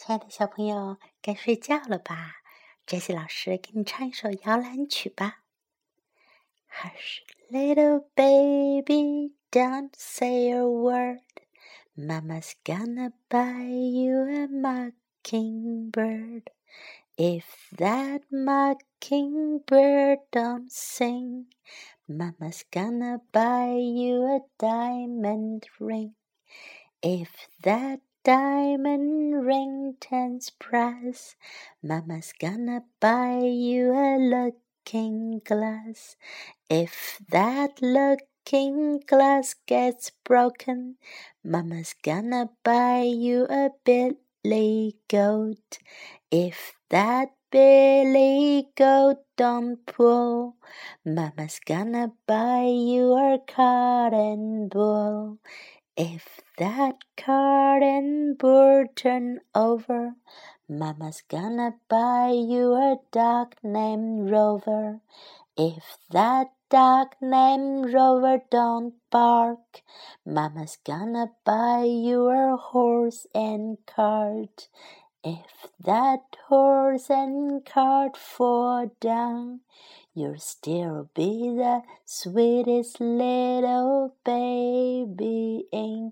亲爱的小朋友，该睡觉了吧？杰西老师给你唱一首摇篮曲吧。Hush, little baby, don't say a word. Mama's gonna buy you a mockingbird. If that mockingbird don't sing, Mama's gonna buy you a diamond ring. If that diamond ring turns brass. Mama's gonna buy you a looking glass. If that looking glass gets broken, Mama's gonna buy you a billy goat. If that billy goat don't pull, Mama's gonna buy you a cotton wool. If that cotton bird turn over, Mama's gonna buy you a dog named Rover. If that dog named Rover don't bark, Mama's gonna buy you a horse and cart. If that horse and cart fall down, you'll still be the sweetest little baby in